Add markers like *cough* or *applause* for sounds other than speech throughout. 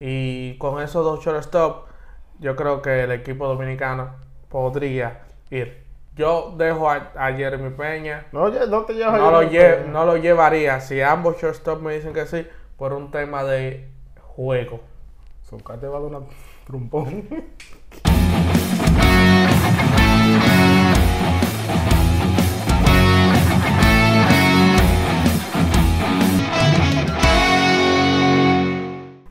Y con esos dos shortstop, yo creo que el equipo dominicano podría ir. Yo dejo a, a Jeremy Peña. No, no te llevas a No lo, Jeremy lle- Peña. no lo llevaría. Si ambos shortstop me dicen que sí, por un tema de juego. Zucca te va a dar una *laughs*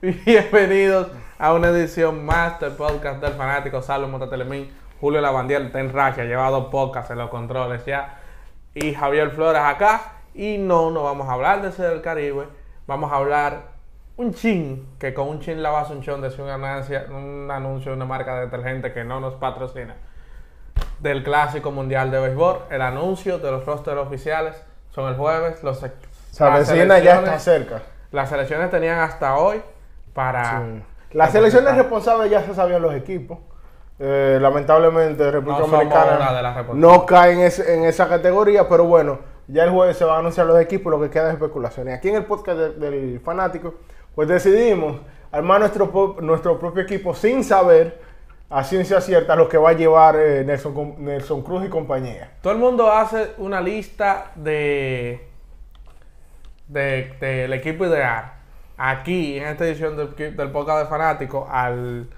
*laughs* Bienvenidos a una edición más del podcast del fanático Salvo Mototelemín. Julio Lavandiel está en racha, lleva dos podcasts en los controles ya. Y Javier Flores acá. Y no, no vamos a hablar de ese del Caribe. Vamos a hablar un chin, que con un chin la base un chon decía ganancia, un anuncio de una marca de detergente que no nos patrocina. Del Clásico Mundial de Béisbol. El anuncio de los rosters oficiales son el jueves. Los, O sea, las vecina ya está cerca. Las selecciones tenían hasta hoy para... Sí. Las selecciones responsables ya se sabían los equipos. Eh, lamentablemente República No de Dominicana no cae en, ese- en esa categoría, pero bueno, ya el jueves se van a anunciar los equipos, lo que queda es especulación. Y aquí en el podcast de- del fanático, pues decidimos armar nuestro, nuestro propio equipo sin saber a ciencia cierta lo que va a llevar eh, Nelson, Nelson Cruz y compañía. Todo el mundo hace una lista de de- del equipo ideal. Aquí, en esta edición del, del podcast de fanáticos, al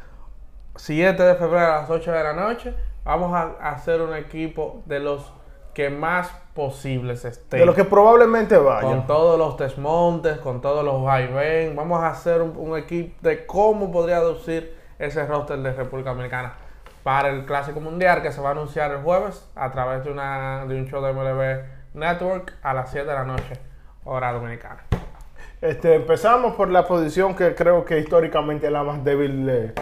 7 de febrero a las 8 de la noche, vamos a hacer un equipo de los que más posibles estén. De lo que probablemente vaya. Con todos los desmontes, con todos los vaivén. Vamos a hacer un, un equipo de cómo podría lucir ese roster de República Dominicana para el Clásico Mundial que se va a anunciar el jueves a través de, una, de un show de MLB Network a las 7 de la noche, hora dominicana. Este, empezamos por la posición que creo que históricamente es la más débil de,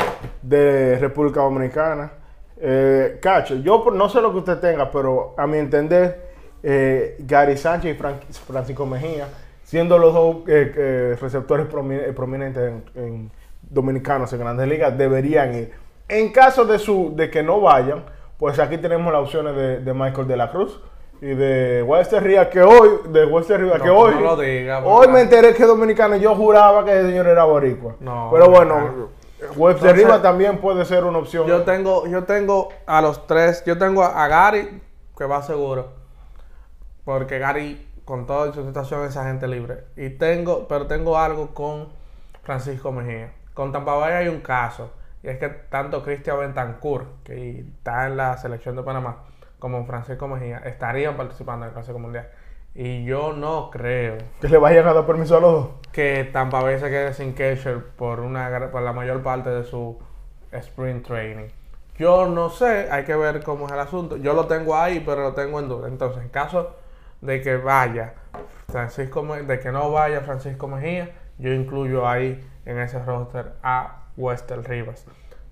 de República Dominicana. Eh, Cacho, yo no sé lo que usted tenga, pero a mi entender, eh, Gary Sánchez y Fran- Francisco Mejía, siendo los dos eh, eh, receptores promi- prominentes en, dominicanos en grandes ligas, deberían ir. En caso de, su, que no vayan, pues aquí tenemos las opciones de, de Michael de la Cruz y de Wester Rivas, que hoy, de Wester No, que hoy, no lo diga, hoy me enteré que es dominicano y yo juraba que el señor era boricua. No, Pero bueno, Entonces, Rivas también puede ser una opción. Yo tengo, yo tengo a los tres, yo tengo a, a Gary, que va seguro. Porque Gary, con toda su situación, es agente libre. Y tengo, pero tengo algo con Francisco Mejía. Con Tampa Bay hay un caso. Y es que tanto Cristian Bentancur, que está en la selección de Panamá, como Francisco Mejía, estarían participando en el Clásico Mundial. Y yo no creo que le vayan a dar permiso a los dos. que Tampa Bay se quede sin catcher por, una, por la mayor parte de su sprint training. Yo no sé, hay que ver cómo es el asunto. Yo lo tengo ahí, pero lo tengo en duda. Entonces, en caso de que vaya Francisco, de que no vaya Francisco Mejía, yo incluyo ahí en ese roster a Wester Rivas.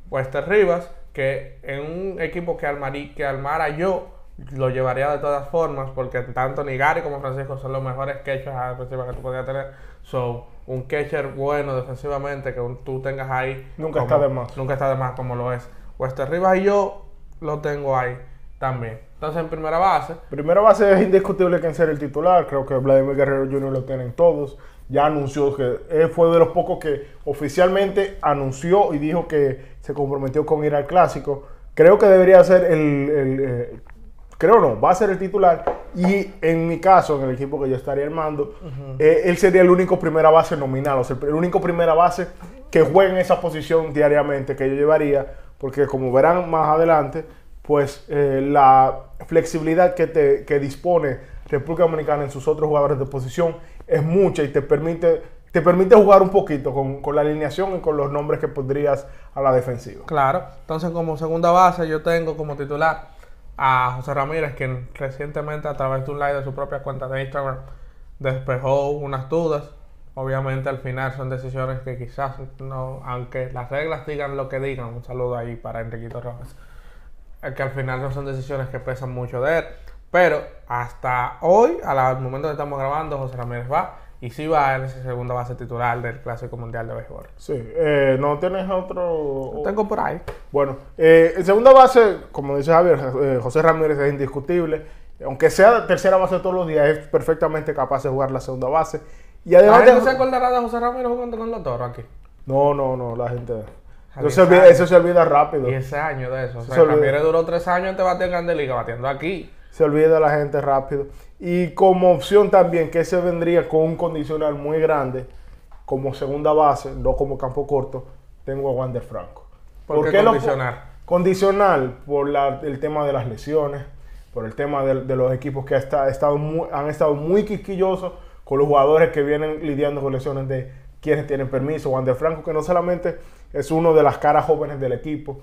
Wester Rivas, que en un equipo que, armarí, que armara yo, lo llevaría de todas formas, porque tanto ni Gary como Francisco son los mejores catchers a defensiva que tú podías tener. So, un catcher bueno defensivamente que un- tú tengas ahí. Nunca como- está de más. Nunca está de más como lo es. Wester Rivas y yo lo tengo ahí también. Entonces, en primera base, Primero base es indiscutible que en ser el titular. Creo que Vladimir Guerrero Jr. lo tienen todos. Ya anunció que él fue de los pocos que oficialmente anunció y dijo que se comprometió con ir al clásico. Creo que debería ser el, el, eh, creo no, va a ser el titular. Y en mi caso, en el equipo que yo estaría armando, eh, él sería el único primera base nominal, o sea, el único primera base que juegue en esa posición diariamente que yo llevaría, porque como verán más adelante, pues eh, la flexibilidad que, te, que dispone República Dominicana en sus otros jugadores de posición es mucha y te permite, te permite jugar un poquito con, con la alineación y con los nombres que pondrías a la defensiva. Claro. Entonces, como segunda base, yo tengo como titular a José Ramírez, quien recientemente, a través de un live de su propia cuenta de Instagram, despejó unas dudas. Obviamente, al final son decisiones que quizás no, aunque las reglas digan lo que digan, un saludo ahí para Enriquito Rojas, que al final no son decisiones que pesan mucho de él. Pero hasta hoy, al momento que estamos grabando, José Ramírez va y sí va en esa segunda base titular del Clásico Mundial de Béisbol. Sí, eh, no tienes otro. Lo tengo por ahí. Bueno, eh, en segunda base, como dice Javier, eh, José Ramírez es indiscutible. Aunque sea tercera base todos los días, es perfectamente capaz de jugar la segunda base. Y ¿La además gente de- se acordará de José Ramírez jugando con los toros aquí? No, no, no, la gente. Eso se, 10 olvida, eso se olvida rápido. 10 años de eso. O Se sea, olvida. Camille duró 3 años antes de bater en Grande Liga, batiendo aquí. Se olvida la gente rápido. Y como opción también, que se vendría con un condicional muy grande, como segunda base, no como campo corto, tengo a Wander Franco. ¿Por qué condicional? Condicional por la- el tema de las lesiones, por el tema de, de los equipos que estado muy- han estado muy quisquillosos con los jugadores que vienen lidiando con lesiones de quienes tienen permiso. Wander Franco, que no solamente es uno de las caras jóvenes del equipo,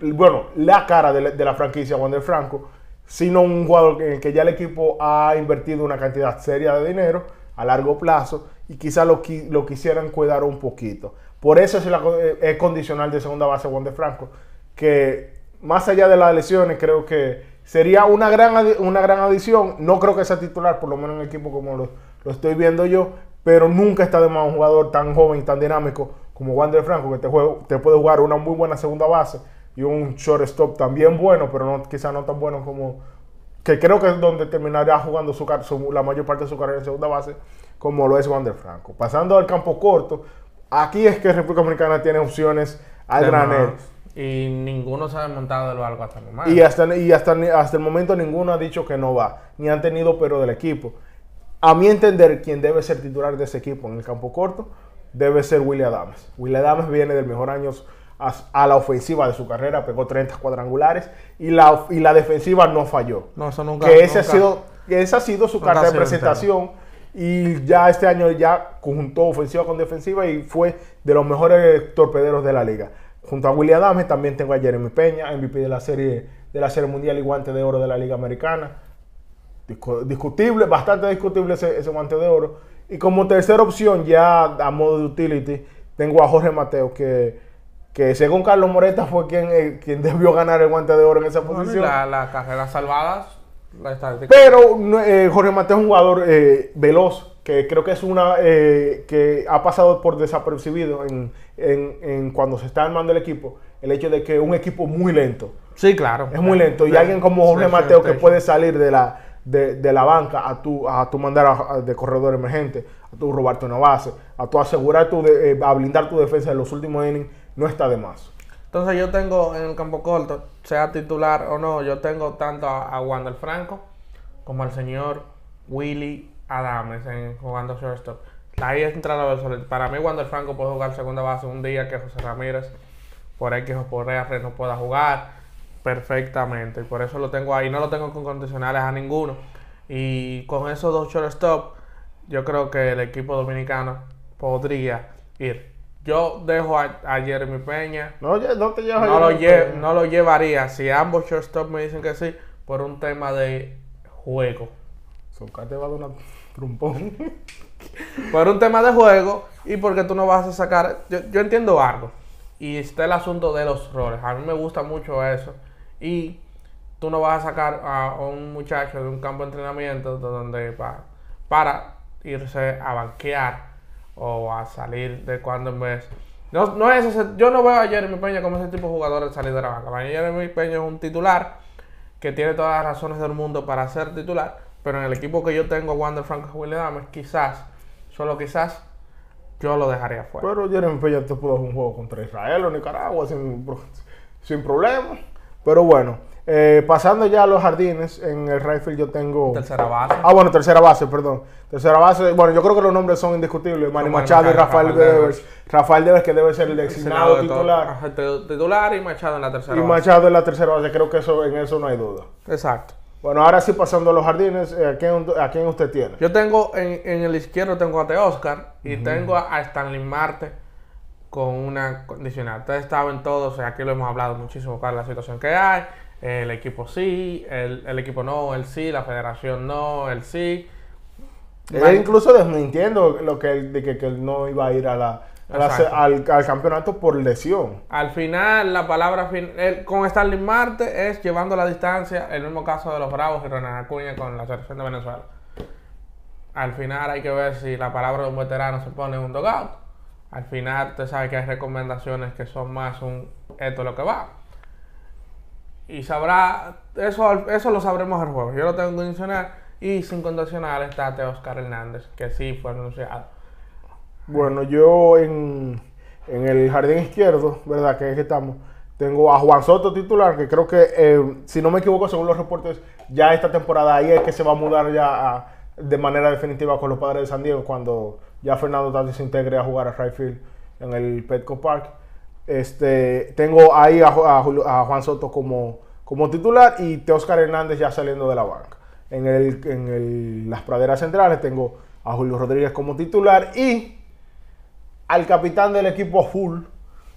bueno, la cara de la, de la franquicia Wander Franco, sino un jugador en el que ya el equipo ha invertido una cantidad seria de dinero a largo plazo y quizás lo, lo quisieran cuidar un poquito. Por eso eh, es condicional de segunda base Wander Franco, que más allá de las lesiones creo que sería una gran, una gran adición. No creo que sea titular, por lo menos en el equipo como lo, lo estoy viendo yo, pero nunca está de más un jugador tan joven tan dinámico como Wander Franco, que te puede jugar una muy buena segunda base y un shortstop también bueno, pero no, quizá no tan bueno como que creo que es donde terminará jugando su, la mayor parte de su carrera en segunda base, como lo es Wander Franco. Pasando al campo corto, aquí es que República Dominicana tiene opciones al granel. Y ninguno se ha desmontado de lo algo hasta el momento. Y hasta, y hasta, hasta el momento ninguno ha dicho que no va, ni han tenido pero del equipo. A mi entender, quien debe ser titular de ese equipo en el campo corto debe ser William Adams. William Adams viene del mejor año a, la ofensiva de su carrera, pegó 30 cuadrangulares y la, y la defensiva no falló. No, eso nunca. que ese ha sido, que esa ha sido su carta de presentación. Y ya este año ya conjuntó ofensiva con defensiva y fue de los mejores torpederos de la liga. Junto a William Adams también tengo a Jeremy Peña, MVP de la serie de la serie mundial y guante de oro de la liga americana. Discu- Discutible, bastante discutible ese, ese guante de oro. Y como tercera opción, ya a modo de utility, tengo a Jorge Mateo, que, que según Carlos Moreta fue quien, eh, quien debió ganar el guante de oro en esa Bueno, posición. la, la carrera salvadas, la estadística. Pero eh, Jorge Mateo es un jugador eh, veloz, que creo que es una eh, que ha pasado por desapercibido en, en- en cuando se está armando el equipo, el hecho de que un equipo muy lento, Sí, claro. es muy lento, y alguien como Jorge Mateo que de- puede salir de la, de, de la banca a tu, a tu mandar a- a- de corredor emergente, a tu robarte una base, a tu asegurar tu, de- eh, a blindar tu defensa en los últimos innings, no está de más. Entonces yo tengo en el campo corto, sea titular o no, yo tengo tanto a, a Wander Franco como al señor Willy Adames en, jugando shortstop. Ahí entra la versatilidad. Para mí Wander Franco puede jugar segunda base un día que José Ramírez por X o por R no pueda jugar perfectamente. Y por eso lo tengo ahí. No lo tengo con condicionales a ninguno. Y con esos dos shortstop, yo creo que el equipo dominicano podría ir. Yo dejo a, a Jeremy Peña No, no te llevas no lo, lle- no lo llevaría si ambos shortstop me dicen que sí por un tema de juego. Soca te va a dar una trompón. *laughs* Por un tema de juego y porque tú no vas a sacar. Yo, yo entiendo algo. Y está el asunto de los roles. A mí me gusta mucho eso. Y tú no vas a sacar a un muchacho de un campo de entrenamiento donde pa- para irse a banquear o a salir de cuando en vez. No, no es ese- yo no veo a Jeremy Peña como ese tipo de jugador de salir de la banca. Jeremy Peña es un titular que tiene todas las razones del mundo para ser titular, pero en el equipo que yo tengo, Wander Franco y William Adams, quizás, solo quizás, yo lo dejaría fuera. Pero Jeremy Peña te pudo jugar un juego contra Israel o Nicaragua sin, sin problema. Pero bueno, eh, pasando ya a los jardines, en el Rayfield yo tengo. Tercera base. Ah, bueno, tercera base, perdón. Tercera base, bueno, yo creo que los nombres son indiscutibles. Manny Machado y Rafael Rafael Devers. Rafael Devers, que debe ser el designado de titular. titular y Machado en la tercera Y base. Machado en la tercera base, creo que eso, en eso no hay duda. Exacto. Bueno, ahora sí, pasando a los jardines, eh, ¿a, quién, a quién usted tiene? Yo tengo en, en el izquierdo tengo a Te Oscar y tengo a, a Stanley Marte con una condicional. Ustedes saben todos, aquí lo hemos hablado muchísimo para la situación que hay. El equipo sí, el, el equipo no, el sí, la federación no, el sí. Él incluso desmintiendo lo que, él- de que, que él no iba a ir a la, a la- Exacto. al, al campeonato por lesión. Al final, la palabra fin- con Stanley Marte es llevando la distancia, el mismo caso de los Bravos y Ronald Acuña con la selección de Venezuela. Al final hay que ver si la palabra de un veterano se pone en un dogout. Al final, usted sabe que hay recomendaciones que son más un esto es lo que va. Y sabrá, eso, eso lo sabremos al juego. Yo lo tengo condicional y sin condicional está Oscar Hernández, que sí fue anunciado. Bueno, yo en, En el jardín izquierdo, ¿verdad? Que es que estamos. Tengo a Juan Soto titular, que creo que, eh, si no me equivoco, según los reportes, ya esta temporada ahí es que se va a mudar ya de manera definitiva con los padres de San Diego cuando ya Fernando Tatis se integre a jugar a right field en el Petco Park. Este, tengo ahí a, Juan Soto como, como titular y Teoscar Hernández ya saliendo de la banca. En, el, en el- las praderas centrales tengo a Julio Rodríguez como titular y al capitán del equipo full,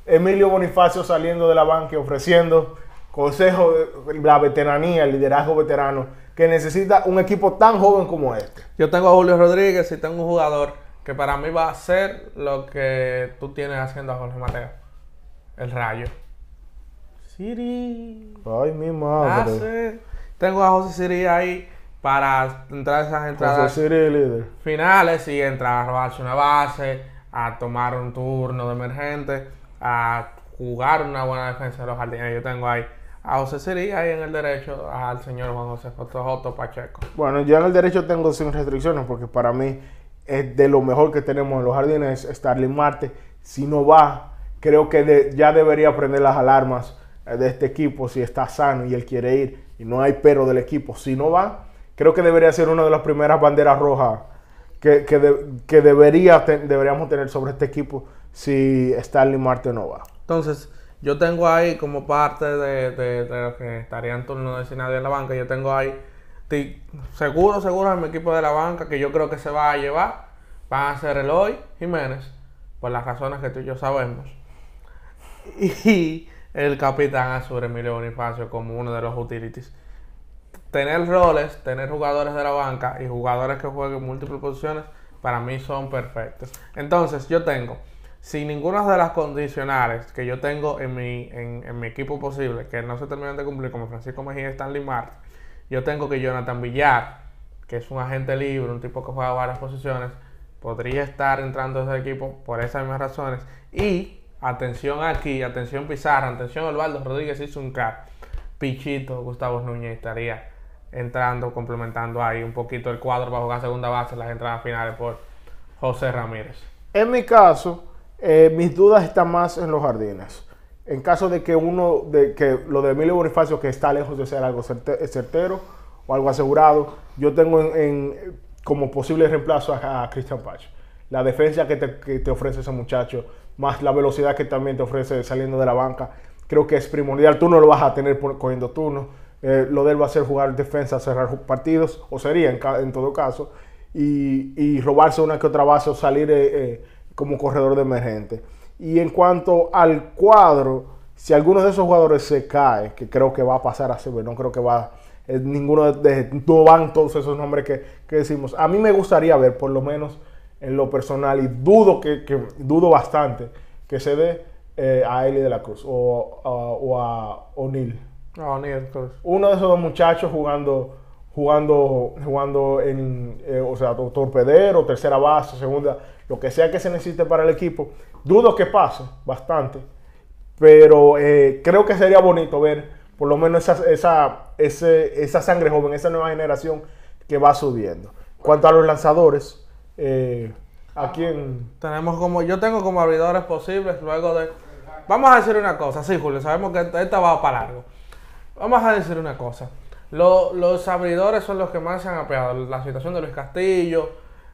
Emilio Bonifacio saliendo de la banca y ofreciendo consejo de la veteranía, el liderazgo veterano que necesita un equipo tan joven como este. Yo tengo a Julio Rodríguez y tengo un jugador que para mí va a hacer lo que tú tienes haciendo a Jorge Mateo. El rayo. Siri. Ay, mi madre. Hace. Tengo a José Siri ahí para entrar a esas entradas José Siri, líder. finales y entrar a robarse una base, a tomar un turno de emergente, a jugar una buena defensa de los jardines. Yo tengo ahí a José Siri ahí en el derecho, al señor Juan José Joto Pacheco. Bueno, yo en el derecho tengo sin restricciones porque para mí es de lo mejor que tenemos en los jardines Starling Marte. Si no va, creo que ya debería prender las alarmas eh, de este equipo si está sano y él quiere ir y no hay pero del equipo. Si no va, creo que debería ser una de las primeras banderas rojas que, que, que debería deberíamos tener sobre este equipo si Starling Marte no va. Entonces, yo tengo ahí como parte de, de, que estaría en turno de nadie en la banca, yo tengo ahí, ti- seguro, seguro en mi equipo de la banca, que yo creo que se va a llevar, van a ser Eloy Jiménez, por las razones que tú y yo sabemos. Y el capitán Azur Emilio Bonifacio como uno de los utilities. Tener roles, tener jugadores de la banca y jugadores que jueguen múltiples posiciones, para mí son perfectos. Entonces, yo tengo, sin ninguna de las condicionales que yo tengo en mi, en, en mi equipo posible, que no se terminan de cumplir, como Francisco Mejía y Stanley Marte, yo tengo que Jonathan Villar, que es un agente libre, un tipo que juega varias posiciones, podría estar entrando a ese equipo por esas mismas razones. Y atención aquí, atención Pizarra, atención Osvaldo Rodríguez y Zuncar. Pichito, Gustavo Núñez estaría entrando, complementando ahí un poquito el cuadro para jugar segunda base en las entradas finales por José Ramírez. En mi caso, eh, mis dudas están más en los jardines. En caso de que uno, de que lo de Emilio Bonifacio, que está lejos de ser algo certe- certero o algo asegurado, yo tengo en, en- como posible reemplazo a, a Christian Pach. La defensa que te, ofrece ese muchacho, más la velocidad que también te ofrece saliendo de la banca, creo que es primordial. Tú no lo vas a tener por- cogiendo turnos. Eh, lo de él va a ser jugar defensa, cerrar partidos, o sería en, todo caso, y, y robarse una que otra base o salir eh, eh, como corredor de emergente. Y en cuanto al cuadro, si alguno de esos jugadores se cae, que creo que va a pasar así, pero no creo que va, eh, ninguno de, de- no van todos esos nombres que, que decimos. A mí me gustaría ver, por lo menos en lo personal, y dudo que, que- dudo bastante que se dé eh, a Eli de la Cruz o, a- o a O'Neill No, el Cruz. uno de esos dos muchachos jugando jugando jugando en eh, o sea to- torpedero tercera base segunda lo que sea que se necesite para el equipo dudo que pase bastante pero eh, creo que sería bonito ver por lo menos esa, esa, ese- esa sangre joven esa nueva generación que va subiendo cuanto a los lanzadores eh, a quién Tenemos como, yo tengo como abridores posibles luego de... Vamos a decir una cosa, sí Julio, sabemos que esta va para largo. Vamos a decir una cosa. Lo- los abridores son los que más se han apeado. La situación de Luis Castillo,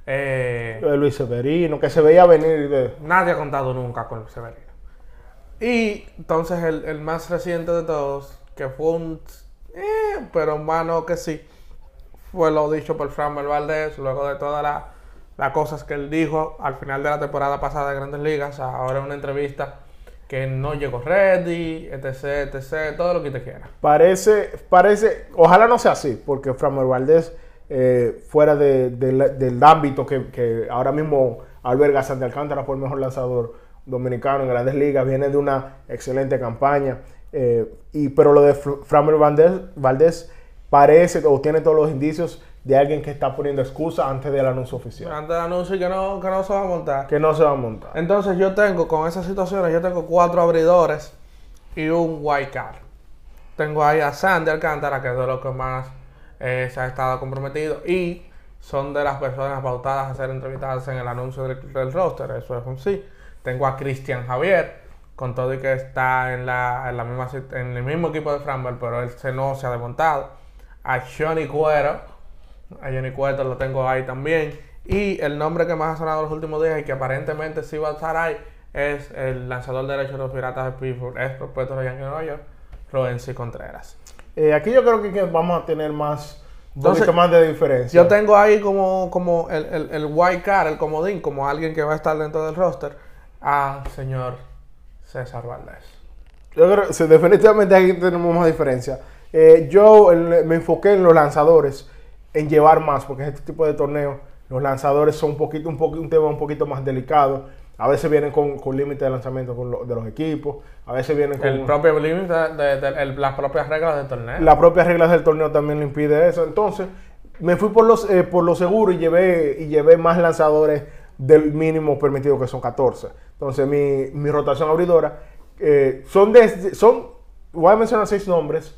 eh, eh, Luis Severino que se veía venir de, nadie ha contado nunca con Luis Severino. Y entonces el, el más reciente de todos, que fue un... eh, pero mano que sí, fue lo dicho por Fran Valdez, luego de todas la- las cosas que él dijo al final de la temporada pasada de Grandes Ligas, ahora en una entrevista que no llegó ready, etc, etc, todo lo que te quiera. Parece, parece, ojalá no sea así, porque Framer Valdés, eh, fuera del ámbito que, que ahora mismo alberga Santi Alcántara, fue el mejor lanzador dominicano en grandes ligas, viene de una excelente campaña, eh, y, pero lo de Fr- Framer Valdés, Valdés parece o tiene todos los indicios de alguien que está poniendo excusa antes del anuncio oficial, Antes del anuncio que no, que no se va a montar. que no se va a montar. Entonces yo tengo, con esas situaciones, yo tengo cuatro abridores y un white card. Tengo ahí a Sandy Alcántara, que es de los que más eh, se ha estado comprometido. Y son de las personas pautadas a ser entrevistadas en el anuncio del, del roster. Eso es un sí. Tengo a Cristian Javier, con todo y que está en, la, en, la misma, en el mismo equipo de Framberg, pero él se no se ha desmontado. A Johnny Cuero, a Johnny Cuero lo tengo ahí también. Y el nombre que más ha sonado los últimos días y que aparentemente sí va a estar ahí es el lanzador derecho de los Piratas de Pittsburgh, es propuesto de Yankees Nueva York, Roensi Contreras. Eh, aquí yo creo que vamos a tener más, Entonces, más de diferencia. Yo tengo ahí como, como el, el, el white card, el comodín, como alguien que va a estar dentro del roster, a señor César Valdés. Yo creo que definitivamente aquí tenemos más diferencia. Eh, yo me enfoqué en los lanzadores, en llevar más, porque este tipo de torneo, los lanzadores son un poquito, un, poquito, un tema un poquito más delicado. A veces vienen con, con límite de lanzamiento de los equipos, a veces vienen con... El propio límite de, las propias reglas del torneo. Las propias reglas del torneo también le impide eso. Entonces, me fui por los, eh, por lo seguro y llevé, y llevé más lanzadores del mínimo permitido, que son 14. Entonces, mi, mi rotación abridora eh, son, de, son, voy a mencionar seis nombres,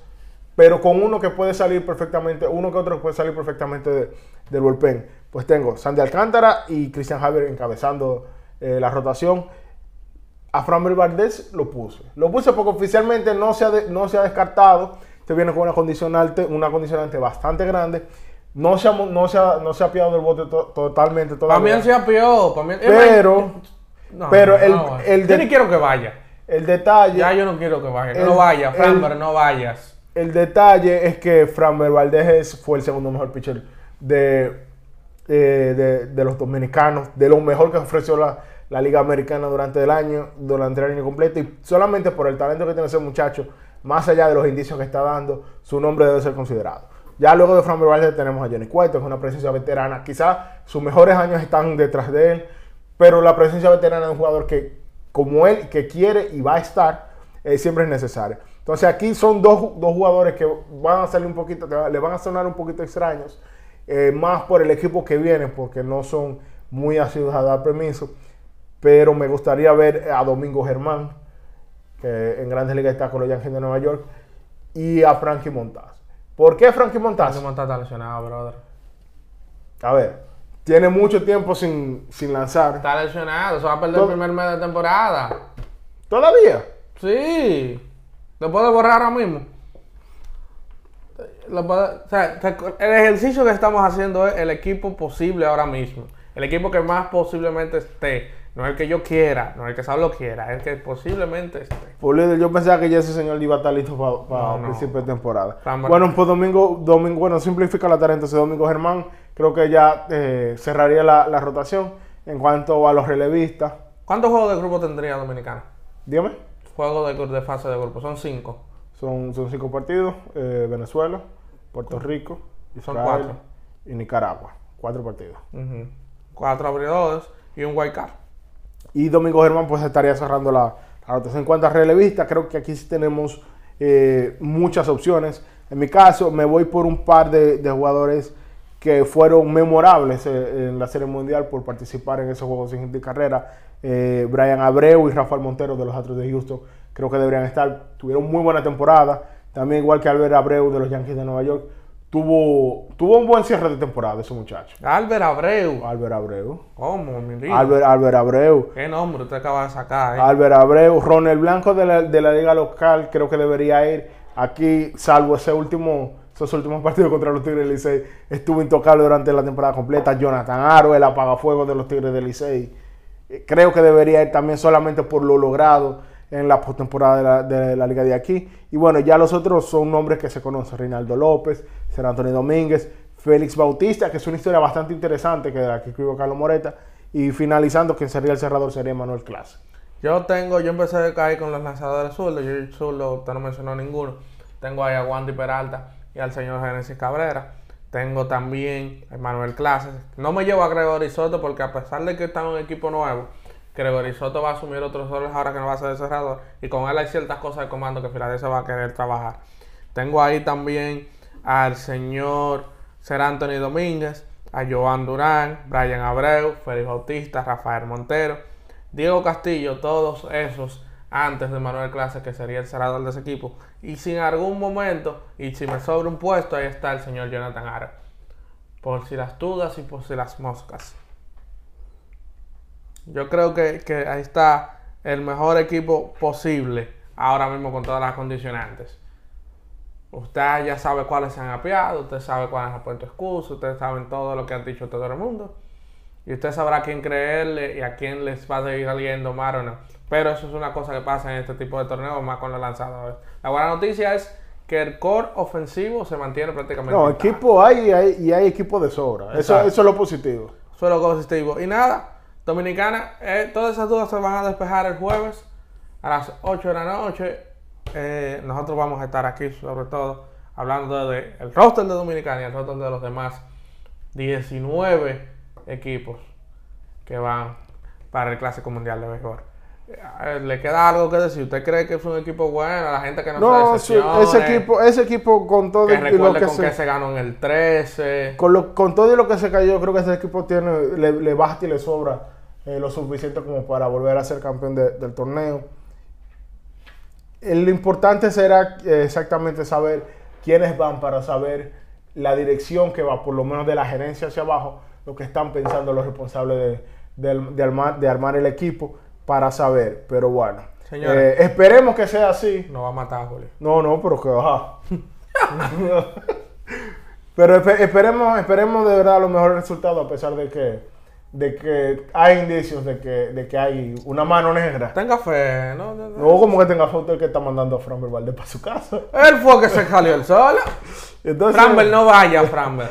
pero con uno que puede salir perfectamente, uno que otro puede salir perfectamente de, del bullpen. Pues tengo Sandy Alcántara y Cristian Javier encabezando eh, la rotación. A Framber Valdés lo puse. Lo puse porque oficialmente no se ha, no se ha descartado. Este viene con una condicionante, una condicionante bastante grande. No se ha, no se ha, no se ha piado del bote totalmente todavía. Para se ha piado. Pero, pero el, el yo ni quiero que vaya. El detalle. Ya yo no quiero que vaya. no vaya, Framber, no vayas. El detalle es que Framber Valdés fue el segundo mejor pitcher de, eh, de, de, los dominicanos, de lo mejor que ofreció la, la Liga Americana durante el año, durante el año completo, y solamente por el talento que tiene ese muchacho, más allá de los indicios que está dando, su nombre debe ser considerado. Ya luego de Fran Valdez tenemos a Johnny Cueto, que es una presencia veterana. Quizás sus mejores años están detrás de él, pero la presencia veterana de un jugador que, como él, que quiere y va a estar, eh, siempre es necesaria. Entonces aquí son dos, dos, jugadores que van a salir un poquito, le van a sonar un poquito extraños, eh, más por el equipo que viene, porque no son muy asiduos a dar permiso pero me gustaría ver a Domingo Germán, que en Grandes Ligas está con los Yankees de Nueva York, y a Frankie Montaz. ¿Por qué Frankie Montaz? Frankie Montaz está lesionado, brother. A ver, tiene mucho tiempo sin, lanzar. Está lesionado, se va a perder el primer mes de temporada. ¿Todavía? Sí. ¿Lo puedo borrar ahora mismo? o sea, el ejercicio que estamos haciendo es el equipo posible ahora mismo. El equipo que más posiblemente esté no es el que yo quiera, no es el que Sablo quiera, es el que posiblemente esté. Líder, yo pensaba que ya ese señor iba a estar listo para el principio de temporada. Bueno, pues domingo, domingo, bueno, simplifica la tarea entonces Domingo Germán, creo que ya eh, cerraría la, rotación en cuanto a los relevistas. ¿Cuántos juegos de grupo tendría Dominicana? Dígame. Juegos de, de fase de grupo, son cinco. Son, son cinco partidos, eh, Venezuela, Puerto Rico, Israel y Nicaragua. Cuatro partidos. Cuatro abridores y un wild card. Y Domingo Germán pues estaría cerrando la, la rotación. En cuanto a relevista, creo que aquí sí tenemos eh, muchas opciones. En mi caso, me voy por un par de, jugadores que fueron memorables eh, en la Serie Mundial por participar en esos juegos de carrera. Eh, Brian Abreu y Rafael Montero de los Astros de Houston creo que deberían estar. Tuvieron muy buena temporada. También igual que Albert Abreu de los Yankees de Nueva York tuvo, tuvo un buen cierre de temporada ese muchacho. Albert Abreu. Albert Abreu. ¿Cómo, mi Albert, Albert Abreu. ¿Qué nombre usted acaba de sacar? Eh? Albert Abreu. Ronald Blanco de la, de la liga local creo que debería ir. Aquí, salvo ese último, esos últimos partidos contra los Tigres del Licey, estuvo intocable durante la temporada completa. Jonathan Aro, el apagafuego de los Tigres del Licey. Eh, creo que debería ir también solamente por lo logrado en la postemporada de la, liga de aquí. Y bueno, ya los otros son nombres que se conocen, Reinaldo López, Ser Antonio Domínguez, Félix Bautista, que es una historia bastante interesante que de la que escribió Carlos Moreta. Y finalizando, quien sería el cerrador sería Manuel Clase. Yo tengo, yo empecé a caer con los lanzadores zurdos, yo solo, usted no mencionó ninguno. Tengo ahí a Wandy Peralta y al señor Genesis Cabrera. Tengo también a Manuel Clases. No me llevo a Gregory Soto porque a pesar de que está en un equipo nuevo, Gregory Soto va a asumir otros roles ahora que no va a ser cerrador. Y con él hay ciertas cosas de comando que Filadelfia va a querer trabajar. Tengo ahí también al señor Ser Anthony Domínguez, a Joan Durán, Brian Abreu, Félix Bautista, Rafael Montero, Diego Castillo, todos esos antes de Manuel Clase, que sería el cerrador de ese equipo. Y si en algún momento, y si me sobra un puesto, ahí está el señor Jonathan Ara. Por si las dudas y por si las moscas. Yo creo que, que ahí está el mejor equipo posible ahora mismo con todas las condicionantes. Usted ya sabe cuáles se han apiado, usted sabe cuáles han puesto excusas, ustedes saben todo lo que han dicho todo el mundo. Y usted sabrá quién creerle y a quién les va a seguir saliendo mal o no. Pero eso es una cosa que pasa en este tipo de torneos, más con los lanzadores. La buena noticia es que el core ofensivo se mantiene prácticamente. No, intacto. equipo hay, y hay y hay equipo de sobra. Eso, eso es lo positivo. Eso es lo positivo. Y nada, Dominicana, eh, todas esas dudas se van a despejar el jueves a las 8 de la noche. Eh, nosotros vamos a estar aquí, sobre todo, hablando del el roster de Dominicana y el roster de los demás 19 equipos que van para el Clásico Mundial de Béisbol. Eh, ¿Le queda algo que decir? ¿Usted cree que es un equipo bueno? La gente que no, No, se sí, ese equipo, ese equipo con todo que y lo que con se, ganó en el 13. con, lo- con todo y lo que se cayó, creo que ese equipo tiene, le, le basta y le sobra eh, lo suficiente como para volver a ser campeón de- del torneo. Eh, Lo importante será eh, exactamente saber quiénes van para saber la dirección que va, por lo menos de la gerencia hacia abajo, lo que están pensando los responsables de, de armar, de armar el equipo para saber. Pero bueno, Señores. eh, esperemos que sea así. No va a matar a Julio. No, no, pero que ajá. *laughs* pero espe- esperemos, esperemos de verdad los mejores resultados a pesar de que, de que hay indicios de que, de que hay una mano negra. Tenga fe, ¿no? no, no. No como que tenga foto el que está mandando a Fran Valdez para su casa. Él fue que se salió el solo. Entonces, Framber, no vaya, Framber.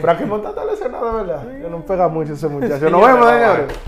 Fran que montaste de verdad. Que no pega mucho ese muchacho. Sí, Nos vemos, señores.